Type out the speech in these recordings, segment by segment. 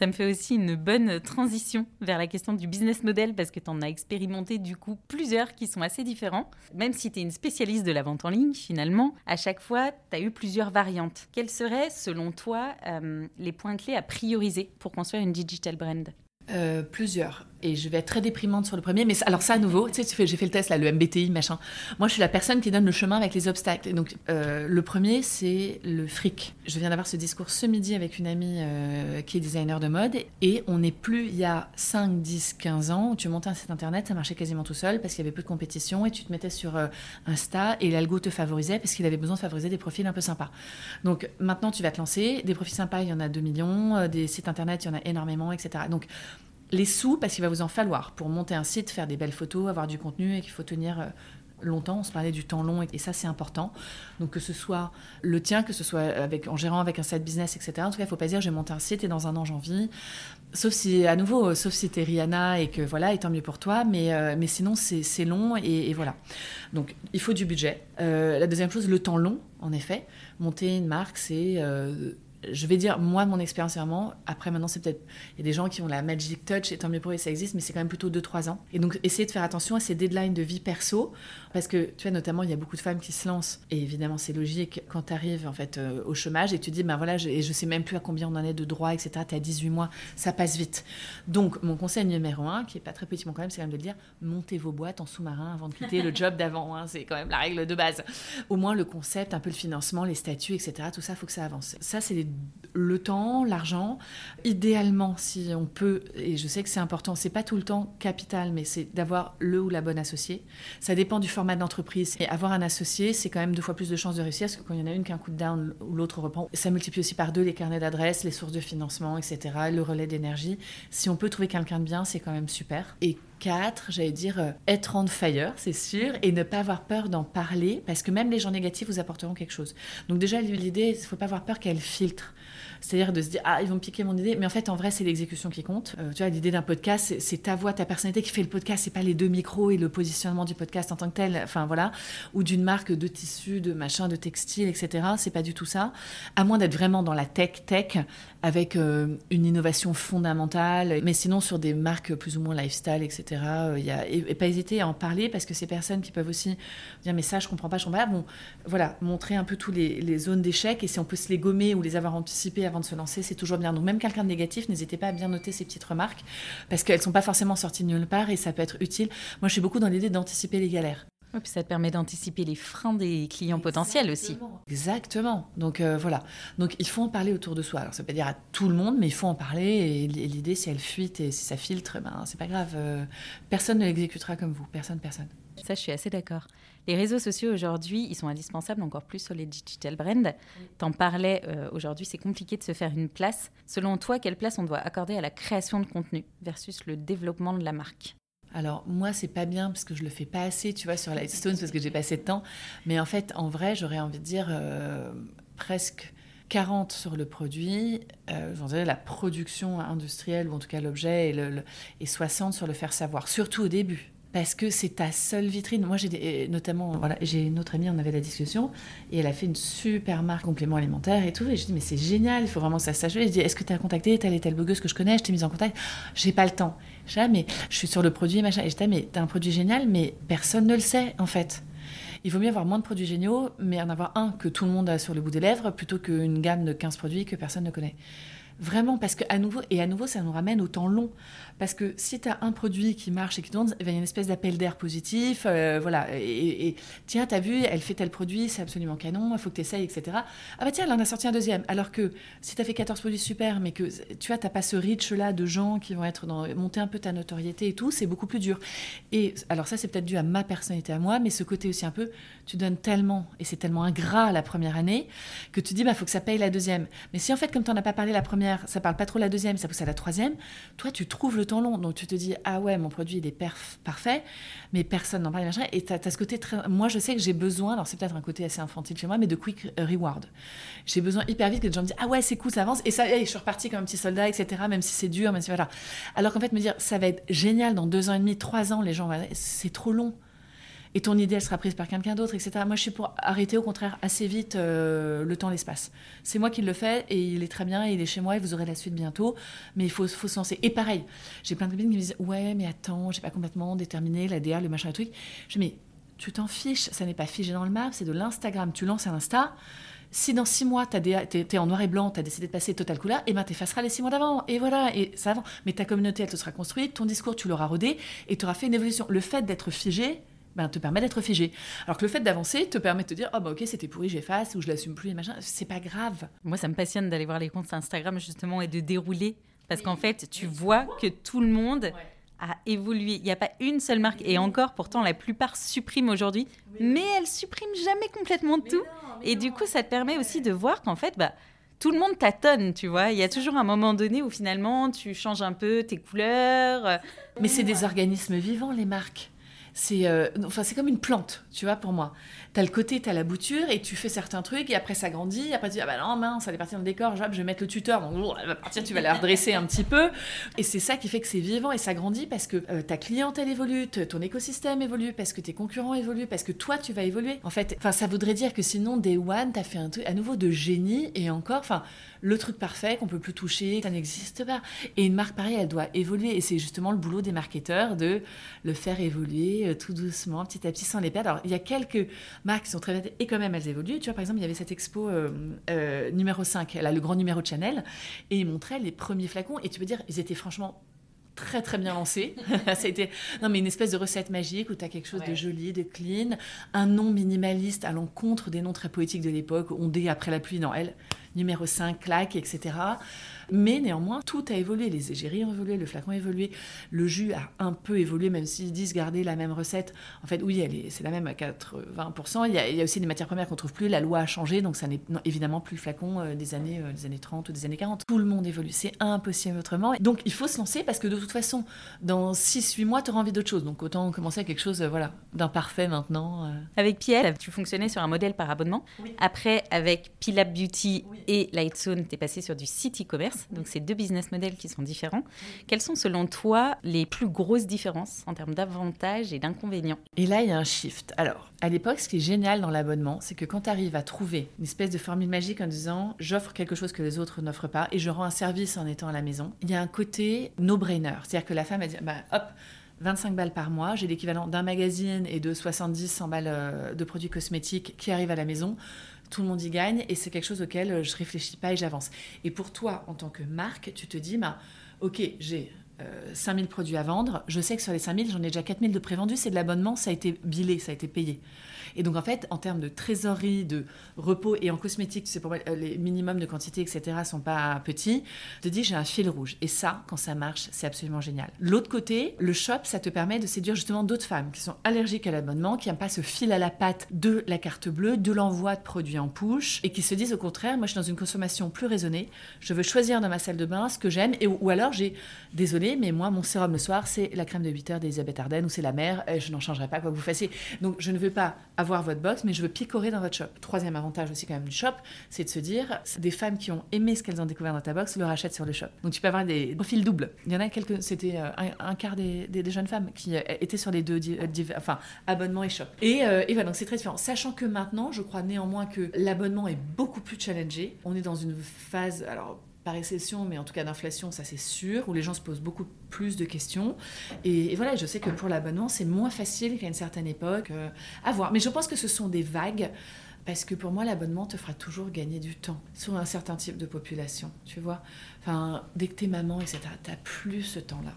Ça me fait aussi une bonne transition vers la question du business model parce que tu en as expérimenté du coup plusieurs qui sont assez différents. Même si tu es une spécialiste de la vente en ligne, finalement, à chaque fois, tu as eu plusieurs variantes. Quels seraient, selon toi, euh, les points clés à prioriser pour construire une digital brand? Euh, plusieurs. Et je vais être très déprimante sur le premier. Mais alors ça, à nouveau, tu sais, j'ai fait le test, là, le MBTI, machin. Moi, je suis la personne qui donne le chemin avec les obstacles. donc, euh, le premier, c'est le fric. Je viens d'avoir ce discours ce midi avec une amie euh, qui est designer de mode. Et on n'est plus il y a 5, 10, 15 ans où tu montais un site internet, ça marchait quasiment tout seul parce qu'il y avait peu de compétition et tu te mettais sur Insta et l'algo te favorisait parce qu'il avait besoin de favoriser des profils un peu sympas. Donc, maintenant, tu vas te lancer. Des profils sympas, il y en a 2 millions. Des sites internet, il y en a énormément, etc. Donc, les sous, parce qu'il va vous en falloir pour monter un site, faire des belles photos, avoir du contenu et qu'il faut tenir euh, longtemps. On se parlait du temps long et ça, c'est important. Donc, que ce soit le tien, que ce soit en gérant avec un site business, etc. En tout cas, il ne faut pas dire, je vais monter un site et dans un an, j'en vis. Sauf si, à nouveau, sauf si tu es Rihanna et que voilà, et tant mieux pour toi. Mais, euh, mais sinon, c'est long et, voilà. Donc, il faut du budget. Euh, la deuxième chose, le temps long, en effet. Monter une marque, c'est je vais dire, moi, mon expérience, vraiment, après, maintenant, c'est peut-être. Il y a des gens qui ont la magic touch, et tant mieux pour eux, ça existe, mais c'est quand même plutôt 2-3 ans. Et donc, essayer de faire attention à ces deadlines de vie perso, parce que, tu vois, notamment, il y a beaucoup de femmes qui se lancent, et évidemment, c'est logique, quand tu arrives, en fait, euh, au chômage, et tu dis, ben voilà, je, et je sais même plus à combien on en est de droits, etc., tu as 18 mois, ça passe vite. Donc, mon conseil numéro un, qui est pas très petit, quand même, c'est quand même de dire, montez vos boîtes en sous-marin avant de quitter le job d'avant, hein, c'est quand même la règle de base. Au moins, le concept, un peu le financement, les statuts, etc., tout ça, faut que ça avance. Ça, c'est le temps l'argent. Idéalement, si on peut, et je sais que c'est important, c'est pas tout le temps capital, mais c'est d'avoir le ou la bonne associée. Ça dépend du format d'entreprise. Et avoir un associé, c'est quand même deux fois plus de chances de réussir, parce que quand il y en a une qui a un coup de down ou l'autre reprend, ça multiplie aussi par deux les carnets d'adresses, les sources de financement, etc., le relais d'énergie. Si on peut trouver quelqu'un de bien, c'est quand même super. Et quatre, j'allais dire, euh, être on fire, c'est sûr, et ne pas avoir peur d'en parler, parce que même les gens négatifs vous apporteront quelque chose. Donc déjà, l'idée, il ne faut pas avoir peur qu'elle filtre. C'est-à-dire de se dire, ah, ils vont piquer mon idée. Mais en fait, en vrai, c'est l'exécution qui compte. Euh, tu vois, l'idée d'un podcast, c'est ta voix, ta personnalité qui fait le podcast. C'est pas les deux micros et le positionnement du podcast en tant que tel. Enfin, voilà. Ou d'une marque de tissu, de machin, de textile, etc. C'est pas du tout ça. À moins d'être vraiment dans la tech, tech, avec euh, une innovation fondamentale. Mais sinon, sur des marques plus ou moins lifestyle, etc., euh, y a, et, pas hésiter à en parler parce que ces personnes qui peuvent aussi dire, mais ça, je comprends pas, je comprends pas. Bon, voilà, montrer un peu tous les, les zones d'échec et si on peut se les gommer ou les avoir anticipées avant de se lancer, c'est toujours bien. Donc même quelqu'un de négatif, n'hésitez pas à bien noter ces petites remarques parce qu'elles sont pas forcément sorties de nulle part et ça peut être utile. Moi, je suis beaucoup dans l'idée d'anticiper les galères. puis ça te permet d'anticiper les freins des clients potentiels aussi. Exactement. Donc euh, voilà. Donc il faut en parler autour de soi. Alors ça veut pas dire à tout le monde, mais il faut en parler. Et l'idée, si elle fuite et si ça filtre, ben c'est pas grave. Euh, personne ne l'exécutera comme vous. Personne, personne. Ça, je suis assez d'accord. Les réseaux sociaux aujourd'hui, ils sont indispensables encore plus sur les digital brands. T'en parlais euh, aujourd'hui, c'est compliqué de se faire une place. Selon toi, quelle place on doit accorder à la création de contenu versus le développement de la marque? Alors moi c'est pas bien parce que je le fais pas assez, tu vois, sur Lightstone parce que j'ai passé de temps. Mais en fait, en vrai, j'aurais envie de dire euh, presque 40 sur le produit, euh, la production industrielle ou en tout cas l'objet et, et 60 sur le faire savoir, surtout au début parce que c'est ta seule vitrine. Moi, j'ai notamment, voilà, j'ai une autre amie, on avait la discussion, et elle a fait une super marque complément alimentaire et tout. Et je dis, mais c'est génial, il faut vraiment que ça s'achève. Je dis, est-ce que tu as contacté telle et telle blogueuse que je connais Je t'ai mise en contact? J'ai pas le temps. Je dis, mais je suis sur le produit, machin. Et je dis, mais t'as un produit génial, mais personne ne le sait, en fait. Il vaut mieux avoir moins de produits géniaux, mais en avoir un que tout le monde a sur le bout des lèvres, plutôt qu'une gamme de 15 produits que personne ne connaît. Vraiment, parce que à nouveau, et à nouveau, ça nous ramène au temps long. Parce que si tu as un produit qui marche et qui tourne, il y a une espèce d'appel d'air positif. Euh, voilà. Et, et tiens, t'as vu, elle fait tel produit, c'est absolument canon, il faut que tu essayes, etc. Ah bah tiens, elle en a sorti un deuxième. Alors que si tu as fait 14 produits super, mais que tu vois, t'as pas ce reach-là de gens qui vont être dans, monter un peu ta notoriété et tout, c'est beaucoup plus dur. Et alors ça, c'est peut-être dû à ma personnalité à moi, mais ce côté aussi un peu, tu donnes tellement, et c'est tellement ingrat la première année, que tu dis, bah, faut que ça paye la deuxième. Mais si en fait, comme tu n'en as pas parlé la première, ça parle pas trop la deuxième, ça pousse à la troisième. Toi, tu trouves le temps long. Donc, tu te dis, ah ouais, mon produit, il est parfait, mais personne n'en parle, machin. Et tu as, ce côté très. Moi, je sais que j'ai besoin, alors c'est peut-être un côté assez infantile chez moi, mais de quick reward. J'ai besoin hyper vite que les gens me disent, ah ouais, c'est cool, ça avance. Et ça, je suis reparti comme un petit soldat, etc., même si c'est dur, même si voilà. Alors qu'en fait, me dire, ça va être génial dans deux ans et demi, trois ans, les gens, c'est trop long. Et ton idée, elle sera prise par quelqu'un d'autre, etc. Moi, je suis pour arrêter, au contraire, assez vite euh, le temps, l'espace. C'est moi qui le fais et il est très bien, et il est chez moi et vous aurez la suite bientôt. Mais il faut, se lancer. Et pareil, j'ai plein de copines qui me disent Ouais, mais attends, j'ai pas complètement déterminé la le machin, le truc. Je dis Mais tu t'en fiches, ça n'est pas figé dans le map, c'est de l'Instagram. Tu lances un Insta. Si dans six mois, tu es, en noir et blanc, tu as décidé de passer total couleur, et eh ben tu effaceras les six mois d'avant. Et voilà, et ça avance. Mais ta communauté, elle te sera construite, ton discours, tu l'auras rodé, et tu auras fait une évolution. Le fait d'être figé, ben, te permet d'être figé. Alors que le fait d'avancer te permet de te dire, oh bah ok, c'était pourri, j'efface, ou je l'assume plus, et machin. C'est pas grave. Moi, ça me passionne d'aller voir les comptes Instagram, justement, et de dérouler. Parce qu'en fait, tu vois que tout le monde a évolué. Il n'y a pas une seule marque. Et encore, pourtant, la plupart suppriment aujourd'hui. Mais elles suppriment jamais complètement tout. et du coup, ça te permet aussi de voir qu'en fait, bah, tout le monde tâtonne, tu vois. Il y a toujours un moment donné où finalement, tu changes un peu tes couleurs. Mais c'est des organismes vivants, les marques c'est euh, enfin comme une plante, tu vois, pour moi. Tu as le côté, tu as la bouture, et tu fais certains trucs, et après ça grandit, après tu dis, ah bah non, mince, ça est partir dans le décor, je vais mettre le tuteur, donc elle va partir, tu vas la redresser un petit peu. Et c'est ça qui fait que c'est vivant, et ça grandit parce que euh, ta clientèle évolue, ton écosystème évolue, parce que tes concurrents évoluent, parce que toi, tu vas évoluer. En fait, ça voudrait dire que sinon, Day One, tu as fait un truc à nouveau de génie, et encore, enfin, le truc parfait qu'on peut plus toucher, ça n'existe pas. Et une marque pareille, elle doit évoluer. Et c'est justement le boulot des marketeurs de le faire évoluer euh, tout doucement, petit à petit, sans les perdre. Alors, il y a quelques marques qui sont très et quand même elles évoluent. Tu vois, par exemple, il y avait cette expo euh, euh, numéro 5, là, le grand numéro de Chanel, et ils montraient les premiers flacons. Et tu peux dire, ils étaient franchement très très bien lancé. ça a été non mais une espèce de recette magique où tu as quelque chose de joli, de clean, un nom minimaliste à l'encontre des noms très poétiques de l'époque, ondé après la pluie. Non, elle, numéro 5, claque, etc. Mais néanmoins, tout a évolué. Les égéries ont évolué, le flacon a évolué, le jus a un peu évolué, même s'ils disent garder la même recette. En fait, oui, c'est la même à 80%. Il y, a, il y, a, aussi des matières premières qu'on trouve plus. La loi a changé, donc ça n'est évidemment plus le flacon euh, des, années, euh, des années 30 ou des années 40. Tout le monde évolue. C'est impossible autrement. Donc il faut se lancer parce que de toute façon, dans 6-8 mois, tu auras envie d'autre chose. Donc autant commencer à quelque chose euh, voilà, d'imparfait maintenant. Avec Piel, tu fonctionnais sur un modèle par abonnement. Après, avec Pilab Beauty et Lightzone, tu es passé sur du site e-commerce. Donc, c'est deux business models qui sont différents. Quelles sont, selon toi, les plus grosses différences en termes d'avantages et d'inconvénients? Et là, il y a un shift. Alors, à l'époque, ce qui est génial dans l'abonnement, c'est que quand tu arrives à trouver une espèce de formule magique en disant j'offre quelque chose que les autres n'offrent pas et je rends un service en étant à la maison, il y a un côté no-brainer. C'est-à-dire que la femme, a dit bah, hop, 25 balles par mois, j'ai l'équivalent d'un magazine et de 70-100 balles euh, de produits cosmétiques qui arrivent à la maison tout le monde y gagne et c'est quelque chose auquel euh, je réfléchis pas et j'avance. Et pour toi, en tant que marque, tu te dis, bah, ok, j'ai 5000 euh, produits à vendre, je sais que sur les 5000, j'en ai déjà 4000 de prévendus, c'est de l'abonnement, ça a été bilé, ça a été payé. Et donc, en fait, en termes de trésorerie, de repos et en cosmétique, c'est pour moi, euh, les minimums de quantité, etc., sont pas petits. Je te dis, j'ai un fil rouge. Et ça, quand ça marche, c'est absolument génial. L'autre côté, le shop, ça te permet de séduire justement d'autres femmes qui sont allergiques à l'abonnement, qui n'aiment pas ce fil à la patte de la carte bleue, de l'envoi de produits en push, et qui se disent au contraire, moi, je suis dans une consommation plus raisonnée. Je veux choisir dans ma salle de bain ce que j'aime. Ou alors, j'ai, désolé, mais moi, mon sérum le soir, c'est la crème de 8 heures d'Elisabeth Arden ou c'est la mère. Je n'en changerai pas quoi que vous fassiez. Donc, je ne veux pas avoir votre box, mais je veux picorer dans votre shop. Troisième avantage aussi quand même du shop, c'est de se dire, des femmes qui ont aimé ce qu'elles ont découvert dans ta box le rachètent sur le shop. Donc tu peux avoir des profils doubles. Il y en a quelques, c'était euh, un, quart des, des, jeunes femmes qui euh, étaient sur les deux, euh, enfin abonnement et shop. Et, et voilà, donc c'est très différent. Sachant que maintenant, je crois néanmoins que l'abonnement est beaucoup plus challengé. On est dans une phase, alors par récession, mais en tout cas d'inflation, ça c'est sûr, où les gens se posent beaucoup plus de questions. Et, voilà, je sais que pour l'abonnement, c'est moins facile qu'à une certaine époque euh, à voir. Mais je pense que ce sont des vagues, parce que pour moi, l'abonnement te fera toujours gagner du temps sur un certain type de population, tu vois. Enfin, dès que t'es maman, etc., t'as plus ce temps-là.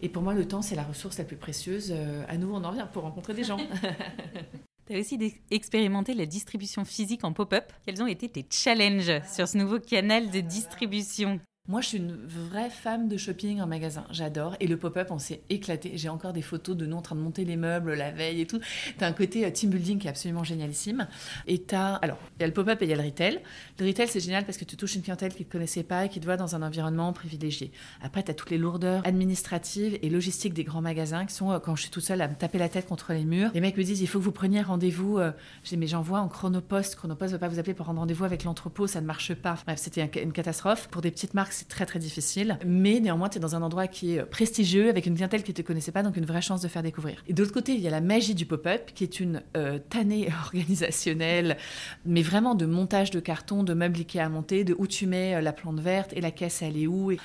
Et pour moi, le temps, c'est la ressource la plus précieuse. Euh, à nouveau, on en revient pour rencontrer des gens. Tu as aussi expérimenté la distribution physique en pop-up. Quels ont été tes challenges sur ce nouveau canal de distribution? Moi, je suis une vraie femme de shopping en magasin. J'adore. Et le pop-up, on s'est éclaté. J'ai encore des photos de nous en train de monter les meubles la veille et tout. T'as un côté euh, team building qui est absolument génialissime. Et t'as. Alors, il y a le pop-up et il y a le retail. Le retail, c'est génial parce que tu touches une clientèle qui ne connaissait pas et qui te voit dans un environnement privilégié. Après, tu as toutes les lourdeurs administratives et logistiques des grands magasins qui sont, euh, quand je suis toute seule à me taper la tête contre les murs, les mecs me disent il faut que vous preniez rendez-vous. Euh, dis mais j'envoie en chronopost. Chronopost ne va pas vous appeler pour rendre rendez-vous avec l'entrepôt, ça ne marche pas. Bref, c'était une catastrophe. Pour des petites marques, c'est très très difficile. Mais néanmoins, tu es dans un endroit qui est prestigieux, avec une clientèle qui ne te connaissait pas, donc une vraie chance de faire découvrir. Et d'autre côté, il y a la magie du pop-up, qui est une euh, tannée organisationnelle, mais vraiment de montage de carton, de meubles Ikea à monter, de où tu mets euh, la plante verte et la caisse, elle est où, et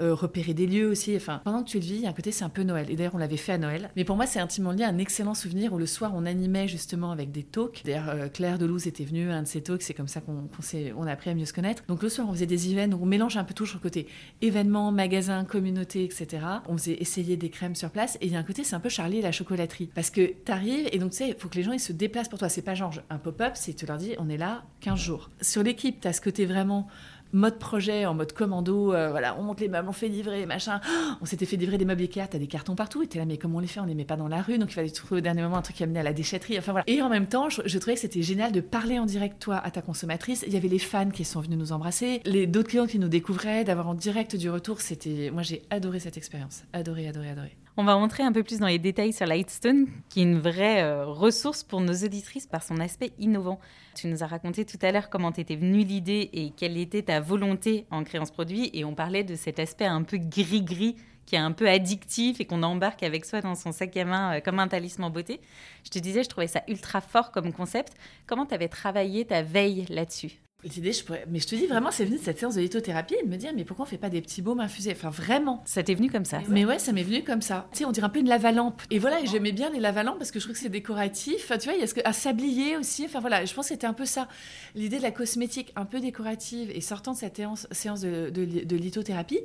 euh, repérer des lieux aussi. Enfin, pendant que tu le vis, il y a un côté, c'est un peu Noël. Et d'ailleurs, on l'avait fait à Noël. Mais pour moi, c'est intimement lié à un excellent souvenir où le soir, on animait justement avec des talks. D'ailleurs, euh, Claire Delouze était venue à un de ces talks, c'est comme ça qu'on on a appris à mieux se connaître. Donc le soir, on faisait des events, on mélange un peu tout côté événements, magasins, communauté, etc. On faisait essayer des crèmes sur place. Et il y a un côté, c'est un peu Charlie la chocolaterie. Parce que tu arrives et donc tu sais, il faut que les gens ils se déplacent pour toi. C'est pas genre un pop-up, c'est tu leur dis, on est là 15 jours. Sur l'équipe, tu as ce côté vraiment mode projet, en mode commando, euh, voilà, on monte les meubles, on fait livrer, machin. On s'était fait livrer des meubles Ikea, t'as des cartons partout, et t'es là, mais comment on les fait? On les met pas dans la rue, donc il fallait trouver au dernier moment un truc qui amenait à la déchetterie, enfin voilà. Et en même temps, je, trouvais que c'était génial de parler en direct, toi, à ta consommatrice. Il y avait les fans qui sont venus nous embrasser, les d'autres clients qui nous découvraient, d'avoir en direct du retour, c'était... Moi, j'ai adoré cette expérience. Adoré, adoré, adoré. On va rentrer un peu plus dans les détails sur Lightstone, qui est une vraie euh, ressource pour nos auditrices par son aspect innovant. Tu nous as raconté tout à l'heure comment t'étais venue l'idée et quelle était ta volonté en créant ce produit, et on parlait de cet aspect un peu gris-gris qui est un peu addictif et qu'on embarque avec soi dans son sac à main euh, comme un talisman beauté. Je te disais, je trouvais ça ultra fort comme concept. Comment tu avais travaillé ta veille là-dessus? L'idée, je pourrais... mais je te dis vraiment, c'est venu de cette séance de lithothérapie et de me dire, mais pourquoi on fait pas des petits baumes infusés? Enfin, vraiment. Ça t'est venu comme ça? Mais ouais, ça m'est venu comme ça. Tu sais, on dirait un peu une lavalampe. Et voilà, et j'aimais bien les lavalampes parce que je trouve que c'est décoratif. Enfin, tu vois, il y a ce que... à sablier aussi. Enfin, voilà, je pense que c'était un peu ça. L'idée de la cosmétique un peu décorative et sortant de cette séance de, de, lithothérapie.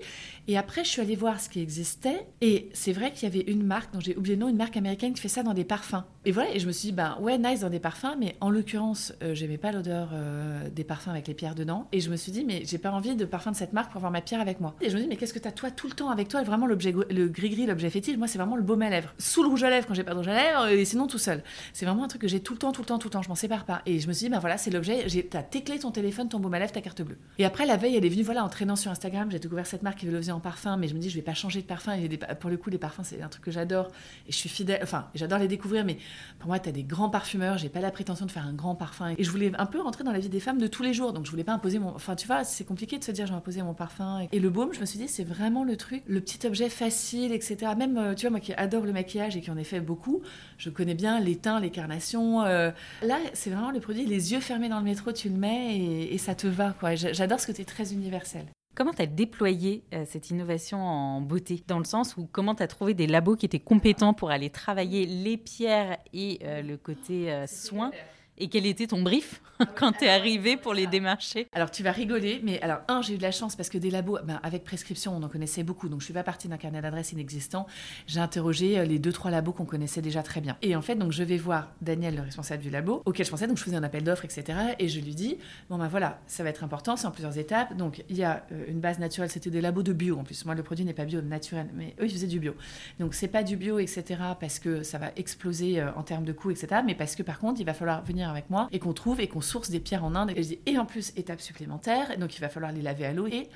Et après, je suis allée voir ce qui existait. Et c'est vrai qu'il y avait une marque, dont j'ai oublié le nom, une marque américaine qui fait ça dans des parfums. Et voilà, et je me suis dit, ben ouais, nice dans des parfums, mais en l'occurrence, euh, j'aimais pas l'odeur euh, des parfums avec les pierres dedans. Et je me suis dit, mais j'ai pas envie de parfum de cette marque pour avoir ma pierre avec moi. Et je me dis, mais qu'est-ce que tu as toi tout le temps avec toi? Vraiment, l'objet, le gris-gris, l'objet fétiche, moi, c'est vraiment le baume à lèvres. Sous le rouge à lèvres quand j'ai pas de rouge à lèvres, et sinon tout seul. C'est vraiment un truc que j'ai tout le temps, tout le temps, tout le temps. Je m'en sépare pas. Et je me suis dit, ben voilà, c'est l'objet. T'as tes clés, ton téléphone, ton baume à lèvres, ta carte bleue. Et après, la veille, elle est venue, voilà, en traînant sur Instagram, j'ai découvert cette marque qui le faisait en parfum, mais je me dis, je vais pas changer de parfum. Et pour le coup, les parfums, c'est un truc que j'adore. Et je suis fidèle, enfin, j'adore les découvrir, mais pour moi, tu as des grands parfumeurs. J'ai pas la prétention de faire un grand parfum. Et je voulais un peu rentrer dans la vie des femmes de tous les jours. Donc, je voulais pas imposer mon. Enfin, tu vois, c'est compliqué de se dire, je vais imposer mon parfum. Et le baume, je me suis dit, c'est vraiment le truc, le petit objet facile, etc. Même, euh, tu vois, moi qui adore le maquillage et qui en ai fait beaucoup, je connais bien les teints, les carnations. Euh. Là, c'est vraiment le produit, les yeux fermés dans le métro, tu le mets et, et ça te va, quoi. J'adore ce côté très universel. Comment tu as déployé euh, cette innovation en beauté? Dans le sens où comment tu as trouvé des labos qui étaient compétents pour aller travailler les pierres et euh, le côté euh, soin? Et quel était ton brief quand tu es arrivé pour les démarcher? Alors, tu vas rigoler, mais alors, un, j'ai eu de la chance parce que des labos, ben, avec prescription, on en connaissait beaucoup. Donc, je suis pas partie d'un carnet d'adresses inexistant. J'ai interrogé euh, les deux, trois labos qu'on connaissait déjà très bien. Et en fait, donc, je vais voir Daniel, le responsable du labo, auquel je pensais. Donc, je faisais un appel d'offres, etc. Et je lui dis Bon, ben voilà, ça va être important, c'est en plusieurs étapes. Donc, il y a euh, une base naturelle, c'était des labos de bio en plus. Moi, le produit n'est pas bio, naturel, mais eux, ils faisaient du bio. Donc, c'est pas du bio, etc. parce que ça va exploser euh, en termes de coûts, etc. Mais parce que par contre, il va falloir venir avec moi et qu'on trouve et qu'on source des pierres en Inde. Et, et en plus, étape supplémentaire, donc il va falloir les laver à l'eau et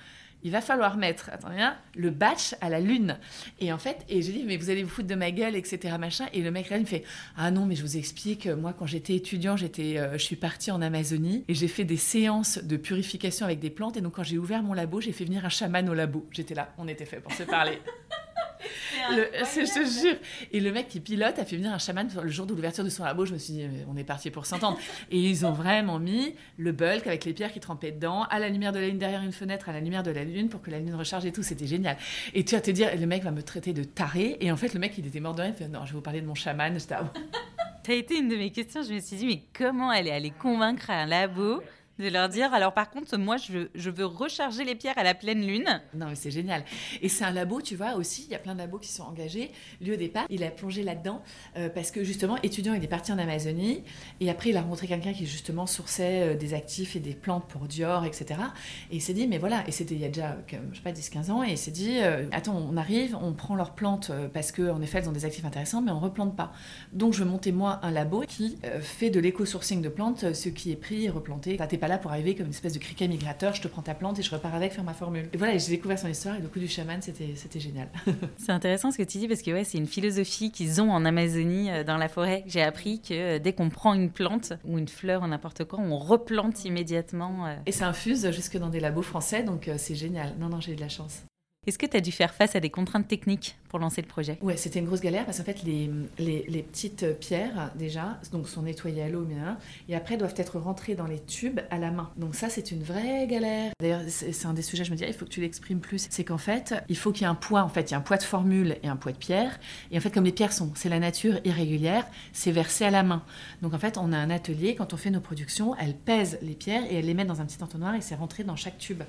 il va falloir mettre, attendez, hein, le batch à la lune. Et en fait, et je dis, mais vous allez vous foutre de ma gueule, etc. Machin. Et le mec là, il me fait, ah non, mais je vous explique, moi, quand j'étais étudiant, j'étais, euh, je suis partie en Amazonie et j'ai fait des séances de purification avec des plantes. Et donc, quand j'ai ouvert mon labo, j'ai fait venir un chaman au labo. J'étais là, on était fait pour se parler. Le, je te jure. Et le mec qui pilote a fait venir un chaman le jour de l'ouverture de son labo. Je me suis dit, on est parti pour s'entendre. Et ils ont vraiment mis le bulk avec les pierres qui trempaient dedans, à la lumière de la lune derrière une fenêtre, à la lumière de la lune pour que la lune recharge et tout. C'était génial. Et tu vas te dire, le mec va me traiter de taré. Et en fait, le mec, il était mort de rien. Il fait, non, je vais vous parler de mon chaman. Ça a été une de mes questions. Je me suis dit, mais comment elle est allée convaincre un labo de leur dire, alors par contre, moi, je, veux recharger les pierres à la pleine lune. Non, mais c'est génial. Et c'est un labo, tu vois, aussi, il y a plein de labos qui sont engagés. Lui, au départ, il a plongé là-dedans euh, parce que, justement, étudiant, il est parti en Amazonie. Et après, il a rencontré quelqu'un qui, justement, sourçait euh, des actifs et des plantes pour Dior, etc. Et il s'est dit, mais voilà, et c'était il y a déjà, je sais pas, 10-15 ans, et il s'est dit, euh, attends, on arrive, on prend leurs plantes parce qu'en effet, elles ont des actifs intéressants, mais on replante pas. Donc, je monter, moi, un labo qui fait de l'éco-sourcing de plantes, ce qui est pris et replanté. Pas là pour arriver comme une espèce de criquet migrateur, je te prends ta plante et je repars avec faire ma formule. Et voilà, j'ai découvert son histoire et le coup du chaman, c'était, génial. c'est intéressant ce que tu dis parce que ouais, c'est une philosophie qu'ils ont en Amazonie, euh, dans la forêt. J'ai appris que euh, dès qu'on prend une plante ou une fleur ou n'importe quoi, on replante immédiatement. Et ça infuse jusque dans des labos français, donc c'est génial. Non, non, j'ai eu de la chance. Est-ce que tu as dû faire face à des contraintes techniques pour lancer le projet? Ouais, c'était une grosse galère parce qu'en fait, les, les, petites pierres, déjà, donc sont nettoyées à l'eau, et après doivent être rentrées dans les tubes à la main. Donc ça, c'est une vraie galère. D'ailleurs, c'est un des sujets, je me dis, ah, il faut que tu l'exprimes plus. C'est qu'en fait, il faut qu'il y ait un poids, en fait, il y a un poids de formule et un poids de pierre. Et en fait, comme les pierres sont, c'est la nature irrégulière, c'est versé à la main. Donc en fait, on a un atelier, quand on fait nos productions, elle pèse les pierres et elle les met dans un petit entonnoir et c'est rentré dans chaque tube.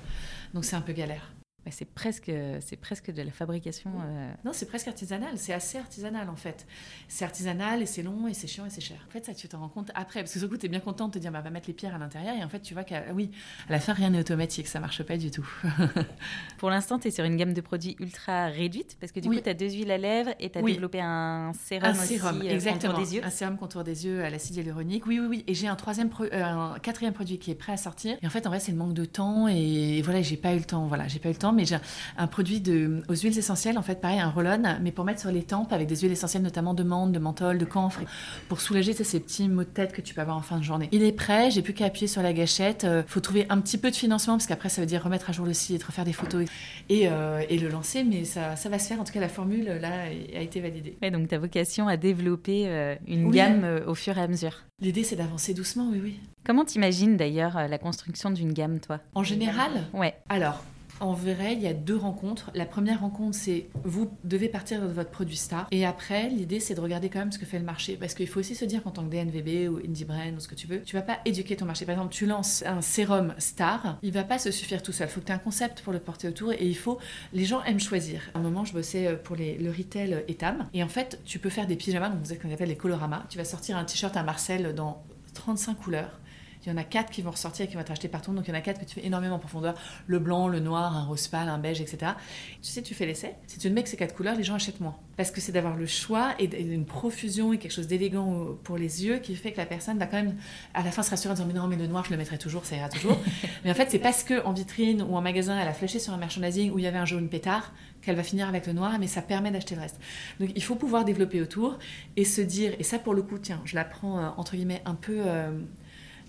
Donc c'est un peu galère. Bah, c'est presque, c'est presque de la fabrication. Euh. Non, c'est presque artisanal. C'est assez artisanal en fait. C'est artisanal et c'est long et c'est chiant et c'est cher. En fait, ça, tu te rends compte après. Parce que ce coup, tu es bien content de te dire, bah, va mettre les pierres à l'intérieur. Et en fait, tu vois qu'à oui, à la fin, rien n'est automatique. Ça marche pas du tout. Pour l'instant, tu es sur une gamme de produits ultra réduite. Parce que du coup, tu as deux huiles à lèvres et tu as développé un sérum, un sérum euh, exactement. contour des yeux. Un sérum contour des yeux à l'acide hyaluronique. Oui, oui, oui. Et j'ai un, troisième euh, un quatrième produit qui est prêt à sortir. Et en fait, en vrai, c'est le manque de temps. Et voilà, j'ai pas eu le temps. Voilà, j'ai pas eu le temps. Mais j'ai un produit de, aux huiles essentielles, en fait, pareil, un roll mais pour mettre sur les tempes avec des huiles essentielles, notamment de menthe, de menthol, de camphre, pour soulager ces petits maux de tête que tu peux avoir en fin de journée. Il est prêt, j'ai plus qu'à appuyer sur la gâchette. Il euh, faut trouver un petit peu de financement, parce qu'après, ça veut dire remettre à jour le site, refaire des photos et, euh, et le lancer, mais ça, ça, va se faire. En tout cas, la formule, là, a été validée. Ouais, donc, ta vocation à développer euh, une gamme au fur et à mesure. L'idée, c'est d'avancer doucement, oui, oui. Comment t'imagines d'ailleurs la construction d'une gamme, toi? En général? Ouais. Alors, en vrai, il y a deux rencontres. La première rencontre, c'est vous devez partir de votre produit star. Et après, l'idée, c'est de regarder quand même ce que fait le marché. Parce qu'il faut aussi se dire qu'en tant que DNVB ou Indie Brand ou ce que tu veux, tu vas pas éduquer ton marché. Par exemple, tu lances un sérum star, il va pas se suffire tout seul. Il faut que tu aies un concept pour le porter autour et il faut. Les gens aiment choisir. À un moment, je bossais euh, pour les, le retail Etam. Et en fait, tu peux faire des pyjamas, donc vous savez qu'on appelle les coloramas. Tu vas sortir un t-shirt à Marcel dans 35 couleurs il y en a quatre qui vont ressortir et qui vont être achetés partout. Donc il y en a quatre que tu fais énormément en profondeur le blanc, le noir, un rose pâle, un beige, etc. Tu sais, tu fais l'essai. Si tu ne mets que ces quatre couleurs, les gens achètent moins. Parce que c'est d'avoir le choix et une profusion et quelque chose d'élégant pour les yeux qui fait que la personne va quand même à la fin se rassurer en disant Mais non, mais le noir, je le mettrai toujours, ça ira toujours. mais en fait, c'est parce qu'en vitrine ou en magasin, elle a flashé sur un merchandising où il y avait un jaune pétard qu'elle va finir avec le noir, mais ça permet d'acheter le reste. Donc il faut pouvoir développer autour et se dire, et ça pour le coup, tiens, je la prends euh, entre guillemets un peu. Euh,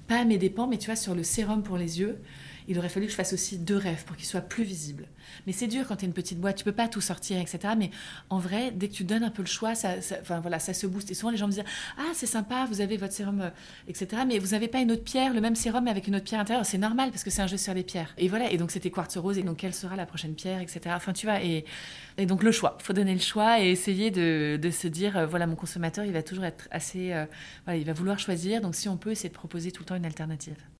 pas à mes dépens, mais tu vois, sur le sérum pour les yeux, il aurait fallu que je fasse aussi deux rêves pour qu'ils soient plus visibles. Mais c'est dur quand tu es une petite boîte, tu peux pas tout sortir, etc. Mais en vrai, dès que tu donnes un peu le choix, ça, enfin, voilà, ça se booste. Et souvent, les gens me disent Ah, c'est sympa, vous avez votre sérum, euh, etc. Mais vous n'avez pas une autre pierre, le même sérum, mais avec une autre pierre intérieure. C'est normal parce que c'est un jeu sur les pierres. Et voilà, et donc c'était quartz rose, et donc quelle sera la prochaine pierre, etc. Enfin, tu vois, et, donc le choix. Faut donner le choix et essayer de, se dire euh, Voilà, mon consommateur, il va toujours être assez. Euh, voilà, il va vouloir choisir. Donc si on peut, essayer de proposer tout le temps une alternative.